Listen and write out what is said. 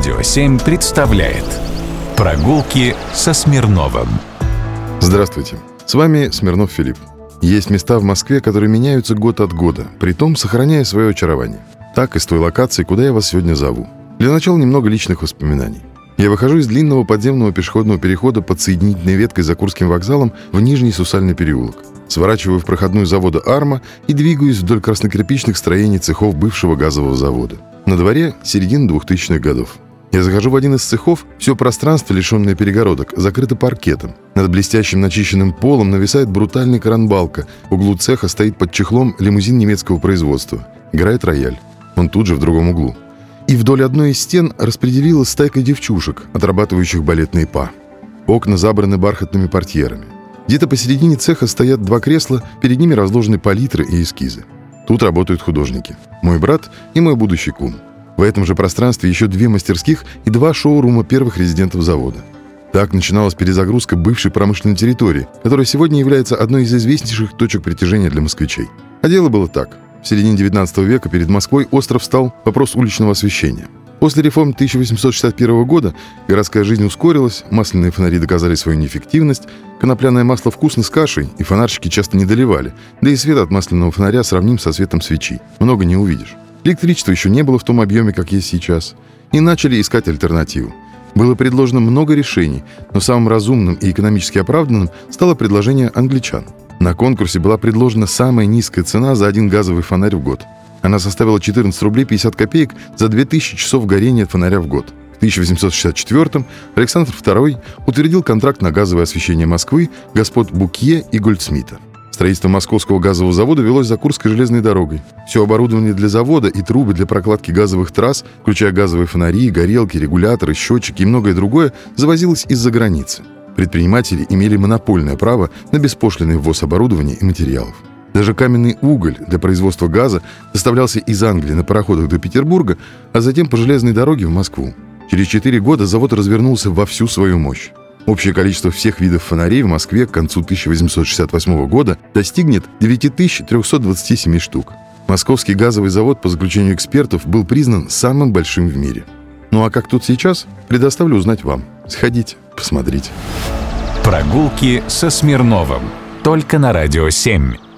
Радио 7 представляет Прогулки со Смирновым Здравствуйте, с вами Смирнов Филипп. Есть места в Москве, которые меняются год от года, при том сохраняя свое очарование. Так и с той локации, куда я вас сегодня зову. Для начала немного личных воспоминаний. Я выхожу из длинного подземного пешеходного перехода под соединительной веткой за Курским вокзалом в Нижний Сусальный переулок. Сворачиваю в проходную завода «Арма» и двигаюсь вдоль краснокирпичных строений цехов бывшего газового завода. На дворе середина 2000-х годов. Я захожу в один из цехов, все пространство, лишенное перегородок, закрыто паркетом. Над блестящим начищенным полом нависает брутальный кранбалка. В углу цеха стоит под чехлом лимузин немецкого производства. Играет рояль. Он тут же в другом углу. И вдоль одной из стен распределилась стайка девчушек, отрабатывающих балетные па. Окна забраны бархатными портьерами. Где-то посередине цеха стоят два кресла, перед ними разложены палитры и эскизы. Тут работают художники. Мой брат и мой будущий кум. В этом же пространстве еще две мастерских и два шоурума первых резидентов завода. Так начиналась перезагрузка бывшей промышленной территории, которая сегодня является одной из известнейших точек притяжения для москвичей. А дело было так. В середине 19 века перед Москвой остров стал вопрос уличного освещения. После реформ 1861 года городская жизнь ускорилась, масляные фонари доказали свою неэффективность, конопляное масло вкусно с кашей, и фонарщики часто не доливали, да и свет от масляного фонаря сравним со светом свечи. Много не увидишь. Электричества еще не было в том объеме, как есть сейчас. И начали искать альтернативу. Было предложено много решений, но самым разумным и экономически оправданным стало предложение англичан – на конкурсе была предложена самая низкая цена за один газовый фонарь в год. Она составила 14 рублей 50 копеек за 2000 часов горения фонаря в год. В 1864 Александр II утвердил контракт на газовое освещение Москвы господ Букье и Гольдсмита. Строительство московского газового завода велось за Курской железной дорогой. Все оборудование для завода и трубы для прокладки газовых трасс, включая газовые фонари, горелки, регуляторы, счетчики и многое другое, завозилось из-за границы. Предприниматели имели монопольное право на беспошлиный ввоз оборудования и материалов. Даже каменный уголь для производства газа доставлялся из Англии на пароходах до Петербурга, а затем по железной дороге в Москву. Через 4 года завод развернулся во всю свою мощь. Общее количество всех видов фонарей в Москве к концу 1868 года достигнет 9327 штук. Московский газовый завод, по заключению экспертов, был признан самым большим в мире. Ну а как тут сейчас, предоставлю узнать вам. Сходите, посмотрите. Прогулки со Смирновым. Только на Радио 7.